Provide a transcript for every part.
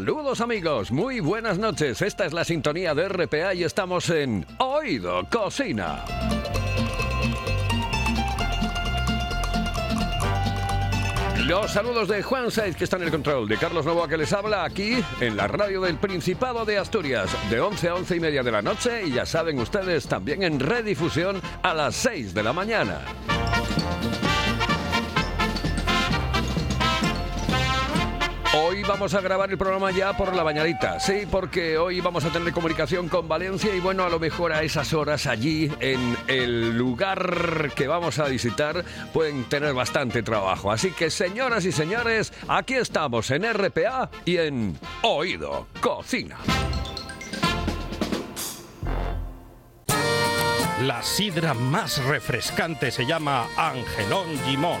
Saludos amigos, muy buenas noches. Esta es la sintonía de RPA y estamos en Oído Cocina. Los saludos de Juan Saiz, que está en el control, de Carlos Novoa, que les habla aquí en la radio del Principado de Asturias, de 11 a 11 y media de la noche, y ya saben ustedes, también en redifusión a las 6 de la mañana. Hoy vamos a grabar el programa ya por la bañadita, sí, porque hoy vamos a tener comunicación con Valencia y bueno, a lo mejor a esas horas allí en el lugar que vamos a visitar pueden tener bastante trabajo. Así que señoras y señores, aquí estamos en RPA y en Oído Cocina. La sidra más refrescante se llama Angelón Gimón.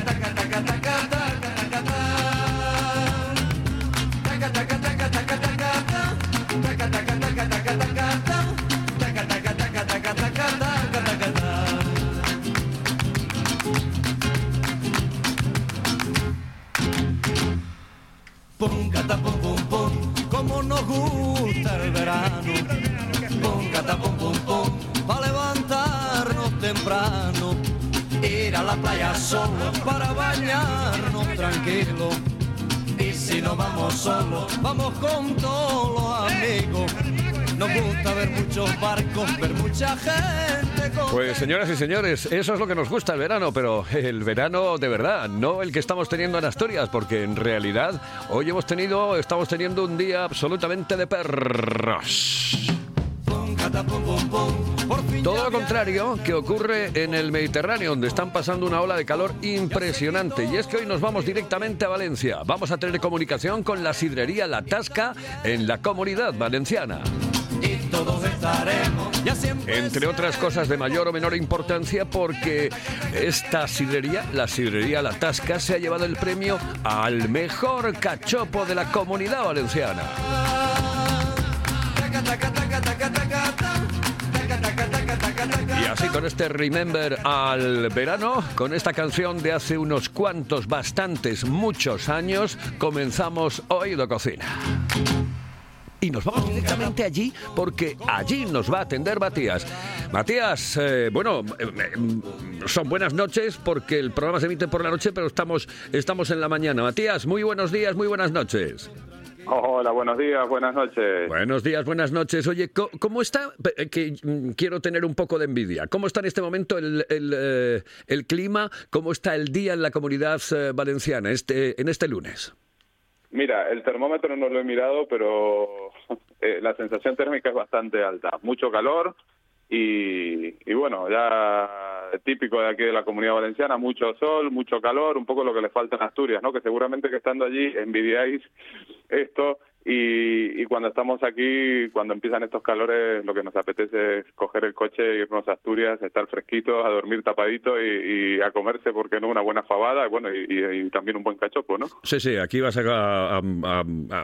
Vamos con todos los amigos. Nos gusta ver muchos barcos, ver mucha gente con Pues señoras y señores, eso es lo que nos gusta el verano, pero el verano de verdad, no el que estamos teniendo en Asturias, porque en realidad hoy hemos tenido, estamos teniendo un día absolutamente de perros. pum, cata, pum, pum, Todo lo contrario que ocurre en el Mediterráneo, donde están pasando una ola de calor impresionante. Y es que hoy nos vamos directamente a Valencia. Vamos a tener comunicación con la sidrería La Tasca en la comunidad valenciana. y todos estaremos ya siempre Entre otras cosas de mayor o menor importancia porque esta sidrería, la sidrería La Tasca, se ha llevado el premio al mejor cachopo de la comunidad valenciana. Así con este Remember al verano, con esta canción de hace unos cuantos, bastantes, muchos años, comenzamos Oído Cocina. Y nos vamos directamente allí porque allí nos va a atender Matías. Matías, eh, bueno, eh, eh, son buenas noches porque el programa se emite por la noche, pero estamos, estamos en la mañana. Matías, muy buenos días, muy buenas noches. Hola, buenos días, buenas noches. Buenos días, buenas noches. Oye, ¿cómo está? Eh, Que mm, quiero tener un poco de envidia. ¿Cómo está en este momento el, el, eh, el clima? ¿Cómo está el día en la comunidad eh, valenciana este, en este lunes? Mira, el termómetro no lo he mirado, pero la sensación térmica es bastante alta. Mucho calor y, y bueno, ya típico de aquí de la comunidad valenciana, mucho sol, mucho calor, un poco lo que le falta en Asturias, ¿no? Que seguramente que estando allí envidiáis esto y, y cuando estamos aquí, cuando empiezan estos calores, lo que nos apetece es coger el coche, irnos a Asturias, estar fresquitos, a dormir tapaditos y, y a comerse, ¿por qué no? Una buena fabada bueno, y, también un buen cachopo, ¿no? Sí, sí, aquí vas a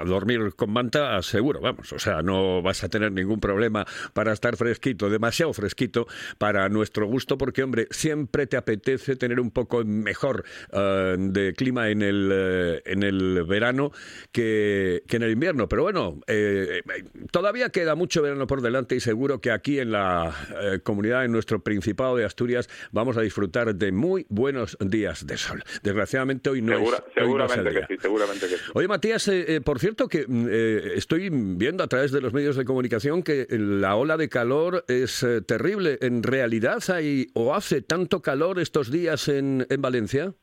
dormir con manta seguro, vamos. O sea, no vas a tener ningún problema para estar fresquito, demasiado fresquito para nuestro gusto, porque, hombre, siempre te apetece tener un poco mejor eh, de clima en el, eh, en el verano que, que en el invierno. Pero bueno, eh, eh, todavía queda mucho verano por delante y seguro que aquí en la eh, comunidad, en nuestro Principado de Asturias, vamos a disfrutar de muy buenos días de sol. Desgraciadamente hoy no Segura- es, hoy no es el seguramente día. que sí, seguramente que sí. Oye, Matías, eh, por cierto, que mm, estoy viendo a través de los medios de comunicación que la ola de calor es terrible. ¿En realidad hay o hace tanto calor estos días en, en Valencia?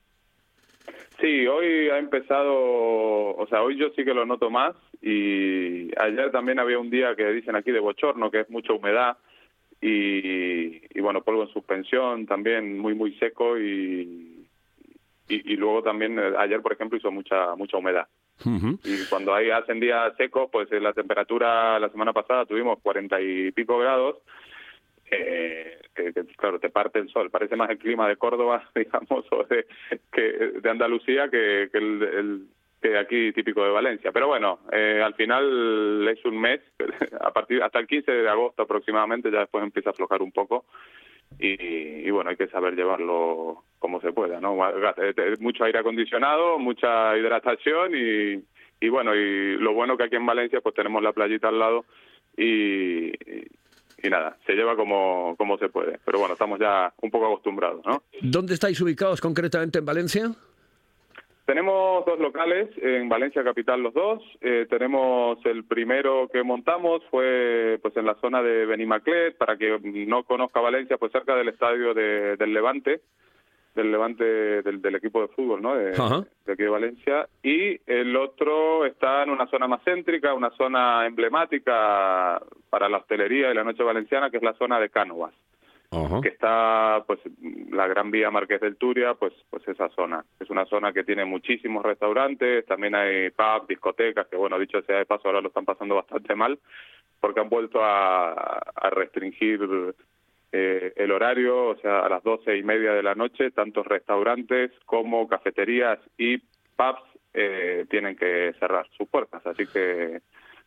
Sí, hoy ha empezado, o sea, hoy yo sí que lo noto más y ayer también había un día que dicen aquí de bochorno, que es mucha humedad y, y bueno, polvo en suspensión también muy, muy seco y, y, y luego también eh, ayer, por ejemplo, hizo mucha, mucha humedad. Y cuando hay hacen días secos, pues eh, la temperatura la semana pasada tuvimos cuarenta y pico grados, eh, que, claro, te parte el sol. Parece más el clima de Córdoba, digamos, o de, que, de Andalucía que, que el, el- que aquí típico de Valencia. Pero bueno, eh, al final es un mes, a partir hasta el 15 de agosto aproximadamente, ya después empieza a aflojar un poco. Y, y bueno, hay que saber llevarlo como se pueda, ¿no? Eh, Mucho aire acondicionado, mucha hidratación y, y bueno, y lo bueno que aquí en Valencia pues tenemos la playita al lado y, y nada, se lleva como, como se puede. Pero bueno, estamos ya un poco acostumbrados, ¿no? ¿Dónde estáis ubicados concretamente en Valencia? Tenemos dos locales, en Valencia Capital los dos. Eh, tenemos el primero que montamos fue pues en la zona de Benimaclet, para que no conozca Valencia, pues cerca del estadio de- del Levante, del Levante del, del equipo de fútbol, ¿no? De, aquí de Valencia. Y el otro está en una zona más céntrica, una zona emblemática para la hostelería y la noche valenciana, que es la zona de Cánovas Ajá. que está pues la Gran Vía Marqués del Turia, pues pues esa zona. Es una zona que tiene muchísimos restaurantes, también hay pubs, discotecas, que bueno, dicho sea de paso, ahora lo están pasando bastante mal, porque han vuelto a, a restringir eh, el horario, o sea, a las doce y media de la noche, tantos restaurantes como cafeterías y pubs eh, tienen que cerrar sus puertas. Así que,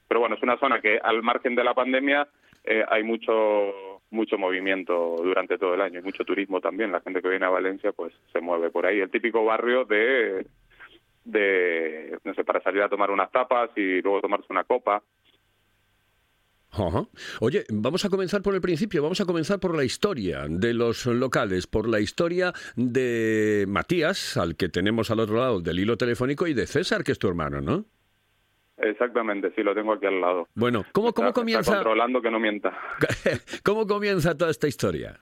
pero bueno, es una zona que al margen de la pandemia eh, hay mucho mucho movimiento durante todo el año, y mucho turismo también. La gente que viene a Valencia pues se mueve por ahí. El típico barrio de de no sé para salir a tomar unas tapas y luego tomarse una copa. Ajá. Oye, vamos a comenzar por el principio, vamos a comenzar por la historia de los locales, por la historia de Matías, al que tenemos al otro lado del hilo telefónico, y de César, que es tu hermano, ¿no? Exactamente, sí, lo tengo aquí al lado. Bueno, ¿cómo, cómo Está- Está comienza, controlando que no mienta. cómo comienza toda esta historia?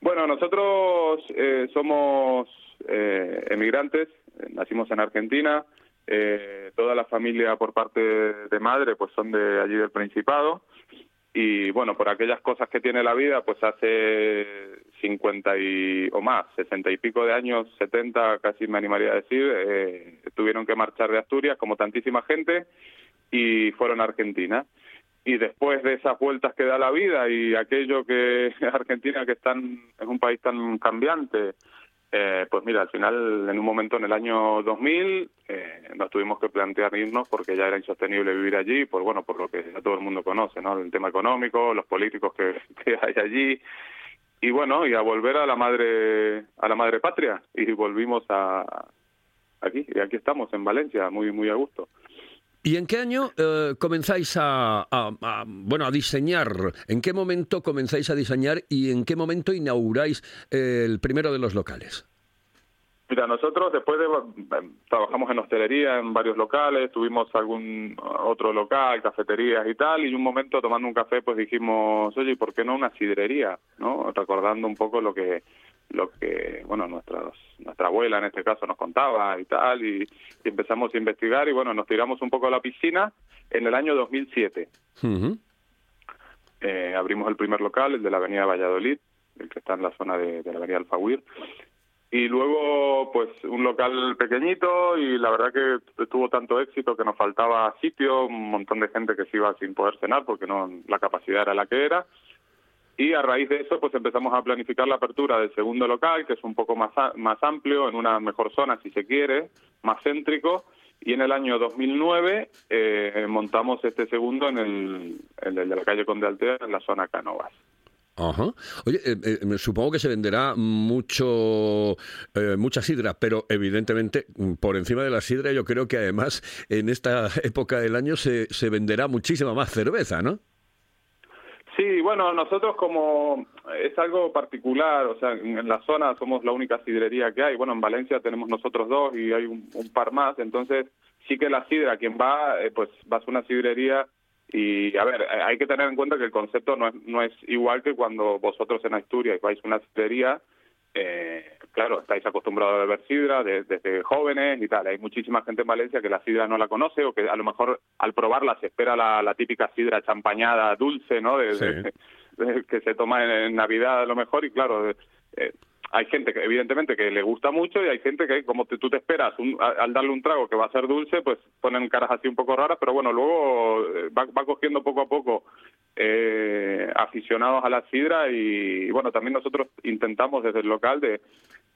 Bueno, nosotros eh, somos eh, emigrantes, nacimos en Argentina, eh, toda la familia por parte de madre pues son de allí del Principado. Y bueno, por aquellas cosas que tiene la vida, pues hace 50 y, o más, 60 y pico de años, 70 casi me animaría a decir, eh, tuvieron que marchar de Asturias como tantísima gente y fueron a Argentina. Y después de esas vueltas que da la vida y aquello que Argentina que es tan es un país tan cambiante eh, pues mira al final en un momento en el año 2000 eh, nos tuvimos que plantear irnos porque ya era insostenible vivir allí por bueno por lo que ya todo el mundo conoce no el tema económico los políticos que, que hay allí. Y bueno y a volver a la madre a la madre patria. Y volvimos a aquí y aquí estamos en Valencia muy muy a gusto ¿Y en qué año eh, comenzáis a, bueno, a diseñar? ¿En qué momento comenzáis a diseñar y en qué momento inauguráis el primero de los locales? Mira, nosotros después de trabajamos en hostelería en varios locales, tuvimos algún otro local, cafeterías y tal, y un momento tomando un café pues dijimos, oye, ¿y ¿por qué no una sidrería? ¿No? Recordando un poco lo que lo que bueno nuestras nuestra abuela en este caso nos contaba y tal y, y empezamos a investigar y bueno nos tiramos un poco a la piscina en el año 2007 Ujú. eh, abrimos el primer local, el de la Avenida Valladolid, el que está en la zona de, de la Avenida Alfaguir. Y luego, pues, un local pequeñito y la verdad que tuvo tanto éxito que nos faltaba sitio, un montón de gente que se iba sin poder cenar porque no la capacidad era la que era. Y a raíz de eso, pues empezamos a planificar la apertura del segundo local, que es un poco más, más amplio, en una mejor zona, si se quiere, más céntrico. Y en el año 2009 eh, montamos este segundo en el, en el de la calle Conde Altea, en la zona Canovas. Ajá. Oye, eh, eh, supongo que se venderá mucho, eh, mucha sidra, pero evidentemente mm, por encima de la sidra yo creo que además en esta época del año se, se venderá muchísima más cerveza, ¿no? Sí, bueno, nosotros como es algo particular, o sea, en, la zona somos la única sidrería que hay. Bueno, en Valencia tenemos nosotros dos y hay un, un par más, entonces sí que la sidra, quien va, eh, pues vas a una sidrería y, a ver, eh, hay que tener en cuenta que el concepto no es, no es igual que cuando vosotros en Asturias vais a una sidrería, eh, claro, estáis acostumbrados a beber sidra de- desde jóvenes y tal. Hay muchísima gente en Valencia que la sidra no la conoce o que a lo mejor al probarla se espera la, la típica sidra champañada dulce, ¿no? De- Sí. de- de- que se toma en, en Navidad a lo mejor y claro, eh, hay gente que evidentemente que le gusta mucho y hay gente que como te- tú te esperas un- al darle un trago que va a ser dulce, pues ponen caras así un poco raras, pero bueno, luego eh, va, va cogiendo poco a poco eh, aficionados a la sidra y, bueno, también nosotros intentamos desde el local de,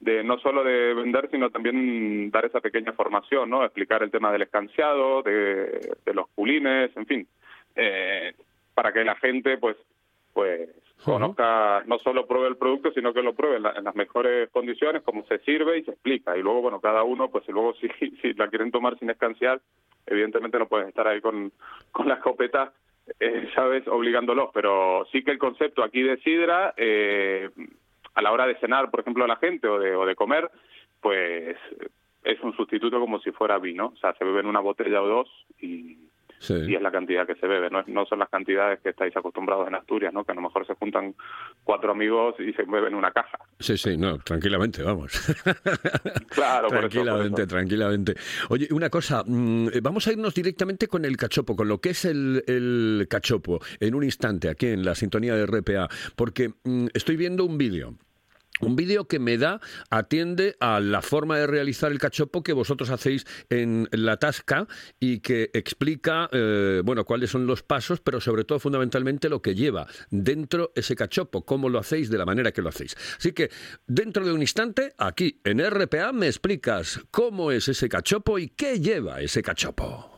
de no solo de vender, sino también dar esa pequeña formación, ¿no? Explicar el tema del escanciado, de, de los culines, en fin, eh, para que la gente, pues, pues conozca, no solo pruebe el producto, sino que lo pruebe en, la- en las mejores condiciones, cómo se sirve y se explica. Y luego, bueno, cada uno, pues, luego si, la quieren tomar sin escanciar, evidentemente no pueden estar ahí con, con la escopeta, eh, ¿sabes?, obligándolos. Pero sí que el concepto aquí de sidra, eh, a la hora de cenar, por ejemplo, a la gente o de, o de comer, pues es un sustituto como si fuera vino. O sea, se beben una botella o dos y, Sí. y es la cantidad que se bebe. No, no son las cantidades que estáis acostumbrados en Asturias, ¿no? Que a lo mejor se juntan cuatro amigos y se beben una caja. Sí, sí, no, tranquilamente, vamos. Claro, por eso, por tranquilamente, eso. tranquilamente. Oye, una cosa, mm, vamos a irnos directamente con el cachopo, con lo que es el, el cachopo, en un instante, aquí en la sintonía de RPA, porque mm, estoy viendo un vídeo. Un vídeo que me da, atiende a la forma de realizar el cachopo que vosotros hacéis en la tasca y que explica, eh, bueno, cuáles son los pasos, pero sobre todo fundamentalmente lo que lleva dentro ese cachopo, cómo lo hacéis de la manera que lo hacéis. Así que dentro de un instante, aquí en RPA, me explicas cómo es ese cachopo y qué lleva ese cachopo.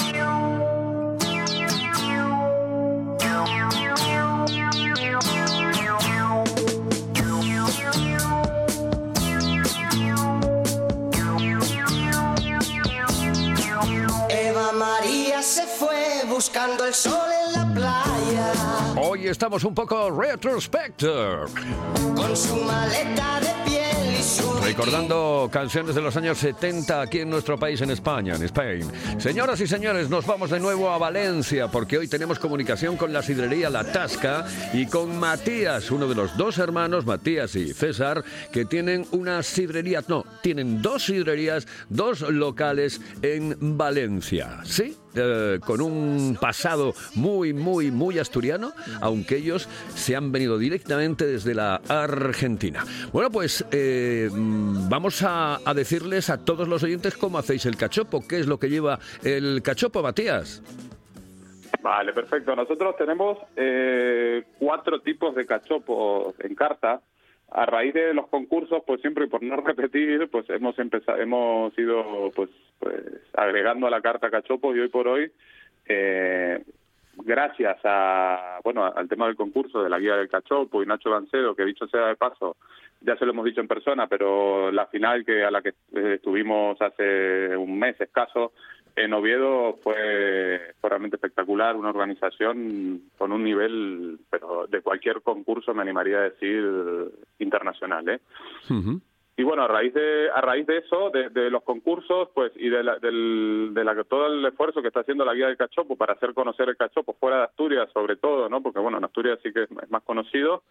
Hoy estamos un poco retrospector. Con su maleta de piel Recordando canciones de los años 70 aquí en nuestro país, en España, en Spain. Señoras y señores, nos vamos de nuevo a Valencia porque hoy tenemos comunicación con la sidrería La Tasca y con Matías, uno de los dos hermanos, Matías y César, que tienen una sidrería, no, tienen dos sidrerías, dos locales en Valencia. ¿Sí? Eh, con un pasado muy, muy, muy asturiano, aunque ellos se han venido directamente desde la Argentina. Bueno, pues eh, vamos a, a decirles a todos los oyentes cómo hacéis el cachopo, qué es lo que lleva el cachopo, Matías. Vale, perfecto. Nosotros tenemos eh, cuatro tipos de cachopo en carta. A raíz de los concursos, pues siempre y por no repetir, pues hemos empezado, hemos ido pues, pues agregando a la carta cachopo y hoy por hoy, eh, gracias a bueno al tema del concurso de la guía del cachopo y Nacho Gancedo, que dicho sea de paso, ya se lo hemos dicho en persona, pero la final que a la que eh, estuvimos hace un mes escaso en Oviedo fue, realmente espectacular, una organización con un nivel, pero de cualquier concurso me animaría a decir internacional, ¿eh? Y bueno, a raíz de a raíz de eso, de, los concursos, pues y de, la, del, de la, todo el esfuerzo que está haciendo la guía del cachopo para hacer conocer el cachopo fuera de Asturias, sobre todo, ¿no? Porque bueno, en Asturias sí que es, es más conocido.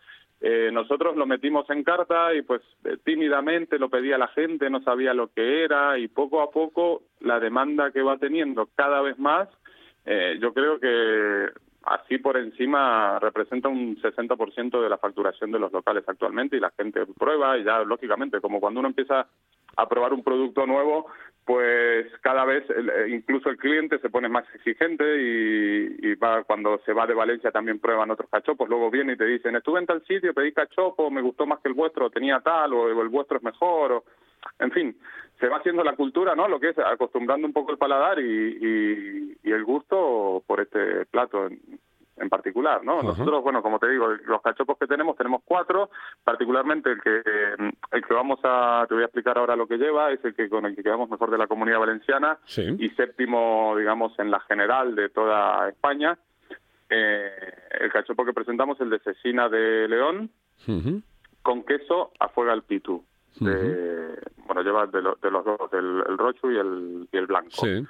Eh, nosotros lo metimos en carta y pues eh, tímidamente lo pedía la gente, no sabía lo que era y poco a poco la demanda que va teniendo cada vez más, eh, yo creo que así por encima representa un 60% de la facturación de los locales actualmente y la gente prueba y ya lógicamente como cuando uno empieza a probar un producto nuevo pues cada vez eh, incluso el cliente se pone más exigente y, va cuando se va de Valencia también prueban otros cachopos. Luego viene y te dicen estuve en tal sitio pedí cachopo me gustó más que el vuestro tenía tal o el vuestro es mejor o en fin se va haciendo la cultura, ¿no? Lo que es acostumbrando un poco el paladar y, y, y el gusto por este plato en, en particular, ¿no? Nosotros, bueno, como te digo, los cachopos que tenemos, tenemos cuatro, particularmente el que el que vamos a, te voy a explicar ahora lo que lleva, es el que con el que quedamos mejor de la Comunidad Valenciana Sí. y séptimo, digamos, en la general de toda España. Eh, el cachopo que presentamos, el de cecina de León, con queso a fuego al pitu. De- Bueno, lleva de, lo- de los dos, el, el rocho y el, y el blanco. Sí.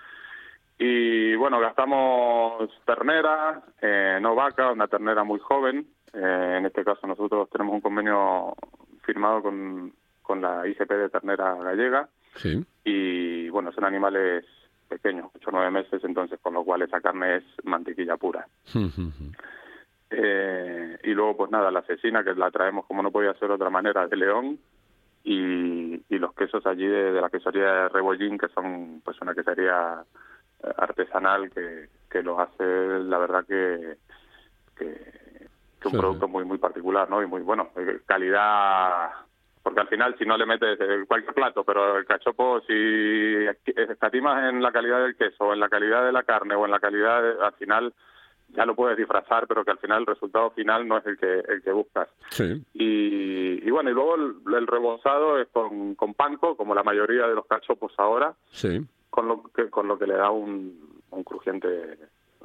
Y bueno, gastamos ternera, eh, no vaca, una ternera muy joven. Eh, en este caso nosotros tenemos un convenio firmado con, con la ICP de ternera gallega Sí. y bueno, son animales pequeños, 8 o 9 meses, entonces con lo cual esa carne es mantequilla pura. Eh, y luego, pues nada, la cecina, que la traemos como no podía ser de otra manera, de León, y, y los quesos allí de, de la quesería de Rebollín, que son pues una quesería eh, artesanal que, que lo hace, la verdad que, que, que un Sí. producto muy muy particular, ¿no? Y muy bueno, eh, calidad porque al final si no le metes eh, cualquier plato, pero el cachopo si escatimas en la calidad del queso, en la calidad de la carne o en la calidad, de- al final ya lo puedes disfrazar, pero que al final el resultado final no es el que el que buscas. Sí. Y, y bueno, y luego el, el rebozado es con, con panko, como la mayoría de los cachopos ahora, Sí. con lo que con lo que le da un, un crujiente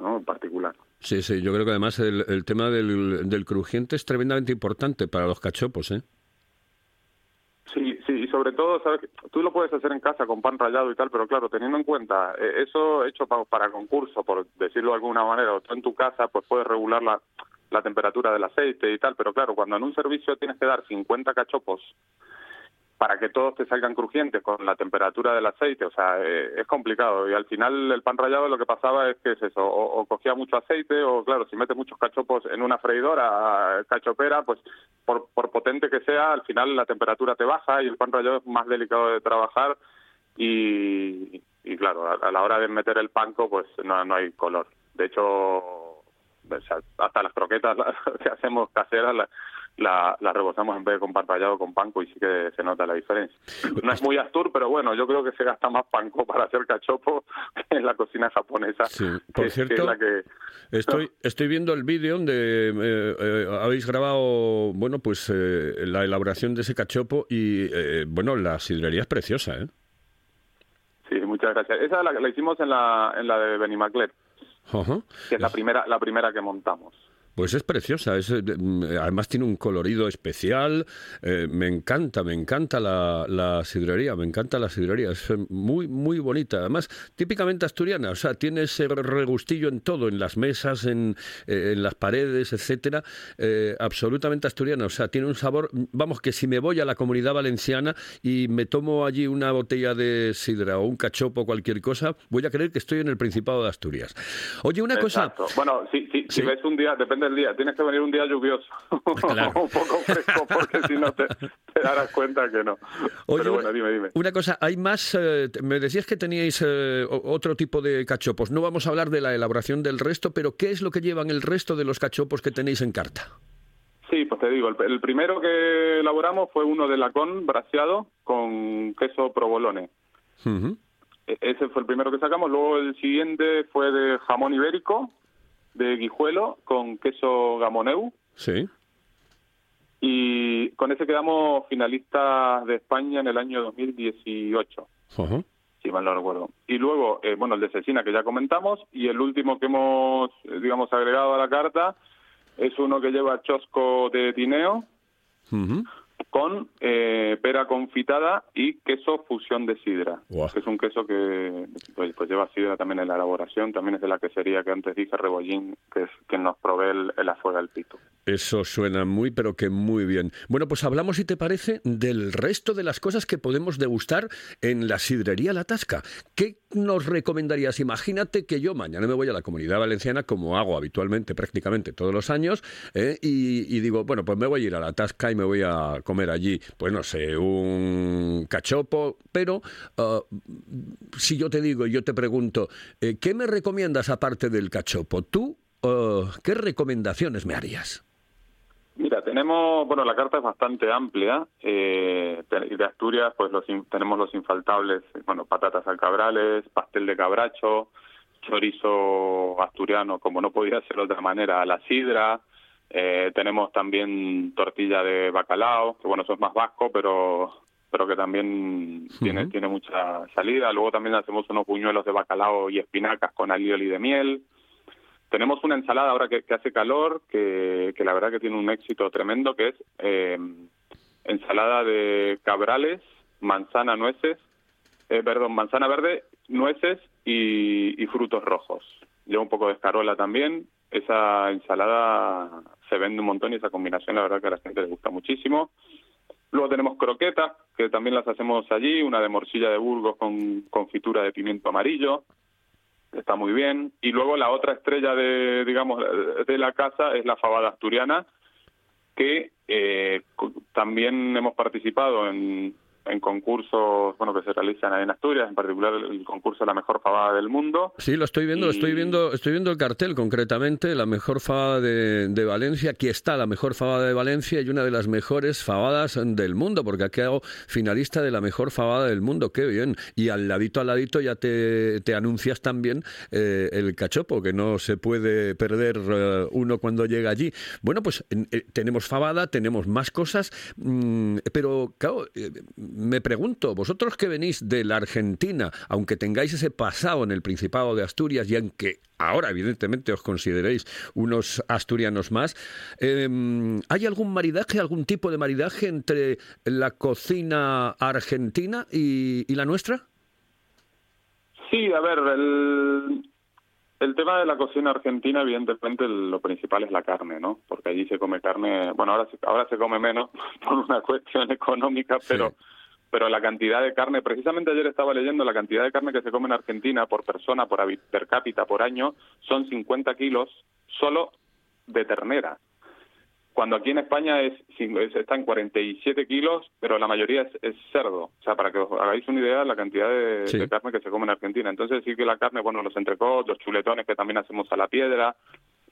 ¿no? en particular. Sí, sí, yo creo que además el, el tema del, del crujiente es tremendamente importante para los cachopos, ¿eh? Sí, sí, y sobre todo, sabes, que tú lo puedes hacer en casa con pan rallado y tal, pero claro, teniendo en cuenta eh, eso hecho pa- para concurso, por decirlo de alguna manera, o tú en tu casa, pues puedes regular la, la temperatura del aceite y tal, pero claro, cuando en un servicio tienes que dar 50 cachopos para que todos te salgan crujientes con la temperatura del aceite, o sea, eh, es complicado. Y al final el pan rallado lo que pasaba es que es eso, o, o cogía mucho aceite, o claro, si metes muchos cachopos en una freidora eh, cachopera, pues por, por potente que sea, al final la temperatura te baja y el pan rallado es más delicado de trabajar y, claro, a, la hora de meter el panco, pues no, no hay color. De hecho, hasta las croquetas que hacemos caseras la, la rebozamos en vez de con con panco y sí que se nota la diferencia. No es muy astur, pero bueno, yo creo que se gasta más panco para hacer cachopo que en la cocina japonesa. Sí. que- Por que es cierto, la que- Estoy, estoy viendo el vídeo donde eh, eh, habéis grabado, bueno, pues eh, la elaboración de ese cachopo y, eh, bueno, la sidrería es preciosa, ¿eh? Sí, muchas gracias. Esa la, la hicimos en la, en la de Benimaclet, Ajá. que es la primera, la primera que montamos. Pues es preciosa, es, eh, mm, además tiene un colorido especial, eh, me encanta, me encanta la, la sidrería, me encanta la sidrería, es eh, muy, muy bonita, además típicamente asturiana, o sea, tiene ese regustillo en todo, en las mesas, en, eh, en las paredes, etcétera, eh, absolutamente asturiana, o sea, tiene un sabor, vamos, que si me voy a la comunidad valenciana y me tomo allí una botella de sidra o un cachopo o cualquier cosa, voy a creer que estoy en el Principado de Asturias. Oye, una cosa... Exacto. Bueno, si, si, si ves un día, depende del día, tienes que venir un día lluvioso, un poco fresco, porque si no te, te darás cuenta que no. Oye, Pero bueno, una- dime, dime. Una cosa, hay más, eh, me decías que teníais eh, otro tipo de cachopos. No vamos a hablar de la elaboración del resto, pero ¿qué es lo que llevan el resto de los cachopos que tenéis en carta? Sí, pues te digo, el, el primero que elaboramos fue uno de lacón braseado con queso provolone. E- Ese fue el primero que sacamos. Luego el siguiente fue de jamón ibérico, de guijuelo, con queso gamoneu. Sí. Y con ese quedamos finalistas de España en el año 2018, Ajá. si mal no recuerdo. Y luego, eh, bueno, el de cecina que ya comentamos. Y el último que hemos, eh, digamos, agregado a la carta es uno que lleva chosco de tineo. Con eh, pera confitada y queso fusión de sidra. Que es un queso que pues, pues lleva sidra también en la elaboración. También es de la quesería que antes dije, Rebollín, que es quien nos provee el, el afuera del pito. Eso suena muy, pero que muy bien. Bueno, pues hablamos, si te parece, del resto de las cosas que podemos degustar en la sidrería La Tasca. ¿Qué nos recomendarías? Imagínate que yo mañana me voy a la comunidad valenciana, como hago habitualmente, prácticamente todos los años, ¿eh? y, y digo, bueno, pues me voy a ir a La Tasca y me voy a comer allí, pues no sé, un cachopo, pero ah, si yo te digo, yo te pregunto, eh, ¿qué me recomiendas aparte del cachopo? ¿Tú ah, qué recomendaciones me harías? Mira, tenemos, bueno, la carta es bastante amplia. Eh, de Asturias, pues los tenemos los infaltables, bueno, patatas al cabrales, pastel de cabracho, chorizo asturiano, como no podía ser de otra manera, a la sidra. Eh, tenemos también tortilla de bacalao, que bueno, eso es más vasco, pero pero que también tiene, tiene mucha salida. Luego también hacemos unos buñuelos de bacalao y espinacas con alioli de miel. Tenemos una ensalada ahora que, que hace calor, que, que la verdad que tiene un éxito tremendo, que es eh, ensalada de cabrales, manzana, nueces, eh, perdón, manzana verde, nueces y, y frutos rojos. Lleva un poco de escarola también. Esa ensalada se vende un montón y esa combinación la verdad que a la gente le gusta muchísimo. Luego tenemos croquetas, que también las hacemos allí, una de morcilla de Burgos con confitura de pimiento amarillo, está muy bien. Y luego la otra estrella de, digamos, de la casa es la fabada asturiana, que eh, también hemos participado en, en concursos, bueno, que se realizan ahí en Asturias, en particular el concurso de la mejor fabada del mundo. Sí, lo estoy viendo, estoy viendo, estoy viendo el cartel concretamente, la mejor fabada de, de Valencia. Aquí está la mejor fabada de Valencia y una de las mejores fabadas del mundo, porque aquí hago finalista de la mejor fabada del mundo. Qué bien. Y al ladito, al ladito ya te, te anuncias también eh, el cachopo, que no se puede perder eh, uno cuando llega allí. Bueno, pues eh, tenemos fabada, tenemos más cosas, mm, pero claro, eh, me pregunto, vosotros que venís de la Argentina, aunque tengáis ese pasado en el Principado de Asturias y aunque ahora evidentemente os consideréis unos asturianos más, eh, ¿hay algún maridaje, algún tipo de maridaje entre la cocina argentina y, y la nuestra? Sí, a ver, el, el tema de la cocina argentina, evidentemente, lo principal es la carne, ¿no? Porque allí se come carne, bueno, ahora se, ahora se come menos por una cuestión económica, pero pero la cantidad de carne, precisamente ayer estaba leyendo, la cantidad de carne que se come en Argentina por persona, por per cápita, por año, son 50 kilos solo de ternera. Cuando aquí en España es, está en 47 kilos, pero la mayoría es, es cerdo. O sea, para que os hagáis una idea de la cantidad de, Sí. de carne que se come en Argentina. Entonces sí que la carne, bueno, los entrecots, los chuletones que también hacemos a la piedra.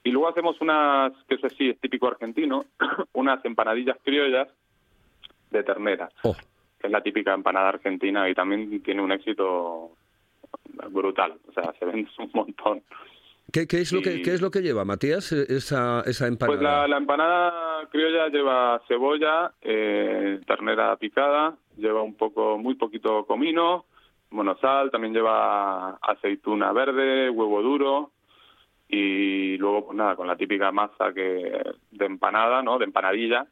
Y luego hacemos unas, que eso sí es típico argentino, unas empanadillas criollas de ternera, Oh. Es la típica empanada argentina y también tiene un éxito brutal. O sea, se vende un montón. ¿Qué, qué es, lo que, qué es lo que lleva, Matías, eh, esa, esa empanada? Pues la, la empanada criolla lleva cebolla, eh, ternera picada, lleva un poco, muy poquito comino, bueno, sal, también lleva aceituna verde, huevo duro, y luego pues nada con la típica masa que de empanada no de empanadilla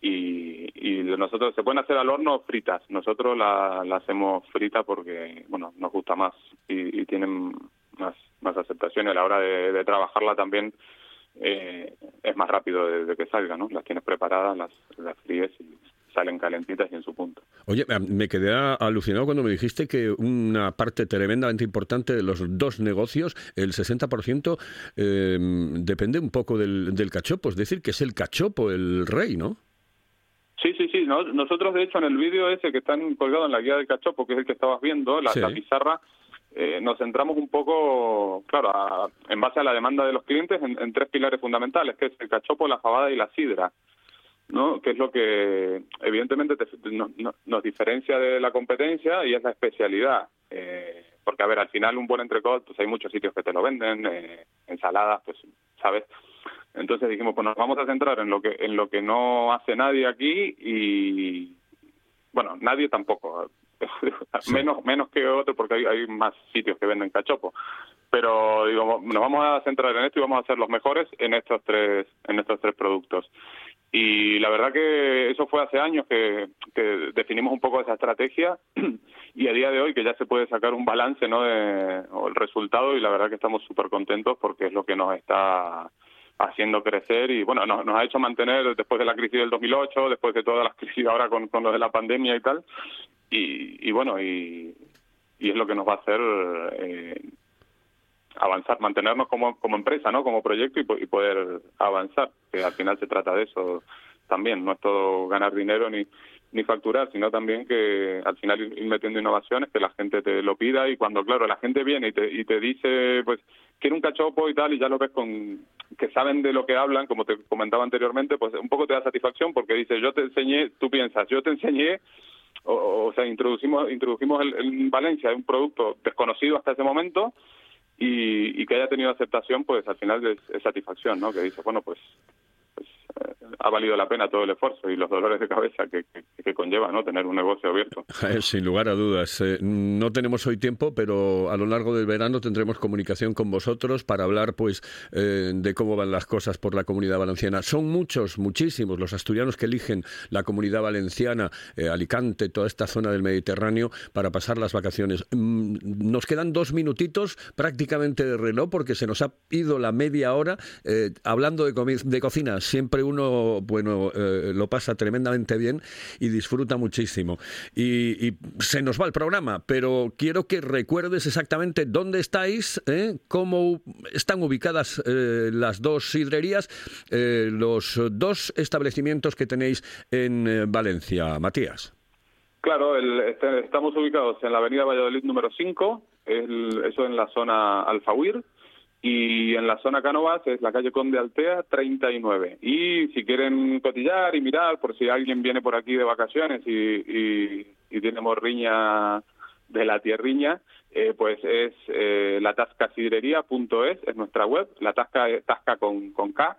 y, y nosotros se pueden hacer al horno fritas nosotros la, hacemos frita porque bueno nos gusta más y, tienen más más aceptación a la hora de, trabajarla también eh, es más rápido de, que salga no las tienes preparadas las las fríes y salen calentitas y en su punto Oye, a- me quedé alucinado cuando me dijiste que una parte tremendamente importante de los dos negocios, el 60%, eh, depende un poco del, del cachopo. Es decir, que es el cachopo el rey, ¿no? Sí, sí, sí. no- nosotros, de hecho, en el vídeo ese que están colgado en la guía del cachopo, que es el que estabas viendo, la, Sí. la pizarra, eh, nos centramos un poco, claro, a- en base a la demanda de los clientes, en, en tres pilares fundamentales, que es el cachopo, la fabada y la sidra. ¿no? que es lo que evidentemente te- no- no- nos diferencia de la competencia y es la especialidad. Eh, porque, a ver, al final un buen entrecot, pues hay muchos sitios que te lo venden, eh, ensaladas, pues, ¿sabes? Entonces dijimos, pues nos vamos a centrar en lo que en lo que no hace nadie aquí y, bueno, nadie tampoco, menos menos que otro porque hay, hay más sitios que venden cachopo. Pero digo, nos vamos a centrar en esto y vamos a ser los mejores en estos tres en estos tres productos. Y la verdad que eso fue hace años que, que definimos un poco esa estrategia y a día de hoy que ya se puede sacar un balance no de, o el resultado y la verdad que estamos súper contentos porque es lo que nos está haciendo crecer y bueno, nos, nos ha hecho mantener después de la crisis del 2008, después de todas las crisis ahora con, con lo de la pandemia y tal y, y bueno, y, y es lo que nos va a hacer eh, avanzar, mantenernos como, como empresa, ¿no? Como proyecto y, y poder avanzar, que al final se trata de eso también, no es todo ganar dinero ni ni facturar, sino también que al final ir metiendo innovaciones, que la gente te lo pida y cuando, claro, la gente viene y te, y te dice, pues, quiero un cachopo y tal, y ya lo ves con que saben de lo que hablan, como te comentaba anteriormente, pues un poco te da satisfacción porque dice, yo te enseñé, tú piensas, yo te enseñé o, o sea, introducimos, introdujimos el- en Valencia un producto desconocido hasta ese momento y, que haya tenido aceptación, pues al final es, es satisfacción, ¿no? Que dice, bueno, pues, ha valido la pena todo el esfuerzo y los dolores de cabeza que, que, que conlleva, ¿no? Tener un negocio abierto. Eh, Sin lugar a dudas. Eh, no tenemos hoy tiempo, pero a lo largo del verano tendremos comunicación con vosotros para hablar, pues, eh, de cómo van las cosas por la Comunidad Valenciana. Son muchos, muchísimos los asturianos que eligen la Comunidad Valenciana, eh, Alicante, toda esta zona del Mediterráneo para pasar las vacaciones. Mm, Nos quedan dos minutitos prácticamente de reloj porque se nos ha ido la media hora eh, hablando de, de cocina. Siempre uno, bueno, eh, lo pasa tremendamente bien y disfruta muchísimo. Y, se nos va el programa, pero quiero que recuerdes exactamente dónde estáis, ¿eh? cómo están ubicadas eh, las dos sidrerías, eh, los dos establecimientos que tenéis en Valencia. Matías. Claro, el- este- estamos ubicados en la avenida Valladolid número 5, el- eso en la zona Alfahuir, y en la zona Cánovas es la calle Conde Altea 39. Y si quieren cotillar y mirar, por si alguien viene por aquí de vacaciones y, y, y tiene morriña de la tierriña, eh, pues es eh, latascasidrería.es, es nuestra web, la tasca es tasca con, con K,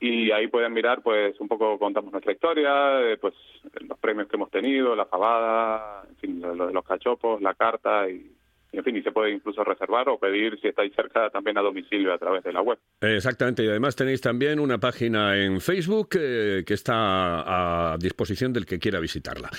y ahí pueden mirar pues un poco contamos nuestra historia eh, pues los premios que hemos tenido la fabada en fin lo, lo de los cachopos la carta y, en fin y se puede incluso reservar o pedir si estáis cerca también a domicilio a través de la web Exactamente, y además tenéis también una página en Facebook eh, que está a disposición del que quiera visitarla.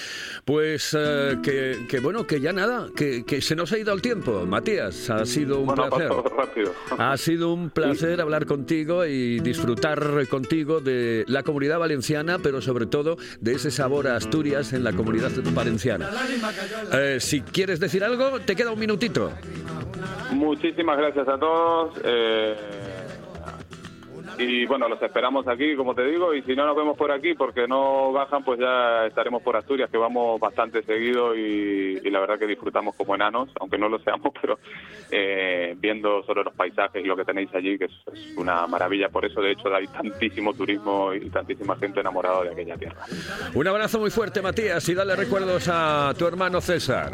Pues eh, que, que bueno, que ya nada, que, que se nos ha ido el tiempo. Matías, ha sido un bueno placer. rápido Ha sido un placer hablar contigo y disfrutar contigo de la comunidad valenciana, pero sobre todo de ese sabor a Asturias en la comunidad valenciana. Eh, si quieres decir algo, te queda un minutito. Muchísimas gracias a todos eh, y bueno los esperamos aquí como te digo y si no nos vemos por aquí porque no bajan pues ya estaremos por Asturias que vamos bastante seguido y, y la verdad que disfrutamos como enanos aunque no lo seamos pero eh, viendo solo los paisajes y lo que tenéis allí que es, es una maravilla por eso de hecho hay tantísimo turismo y tantísima gente enamorada de aquella tierra Un abrazo muy fuerte, Matías, y dale recuerdos a tu hermano César.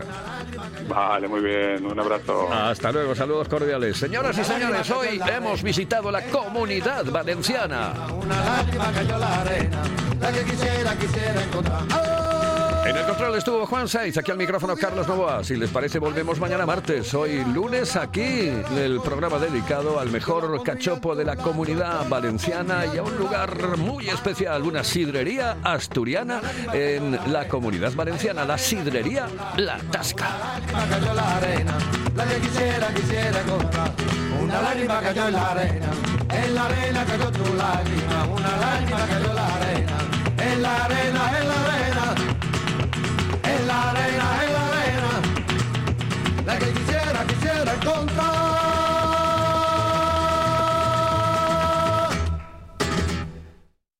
vale muy bien un abrazo Hasta luego, saludos cordiales. Señoras y señores, hoy hemos visitado la comunidad valenciana. Una lágrima cayó en la arena, la que quisiera, quisiera encontrar. ¡Oh! En el control estuvo Juan Saiz, aquí al micrófono Carlos Novoa. Si les parece, volvemos mañana martes. Hoy lunes aquí, el programa dedicado al mejor cachopo de la comunidad valenciana y a un lugar muy especial, una sidrería asturiana en la comunidad valenciana, la sidrería La Tasca. cayó la arena, en la arena cayó tu lágrima, una lágrima cayó la arena, en la arena, en la arena, en la arena, en la arena, la que quisiera, quisiera encontrar.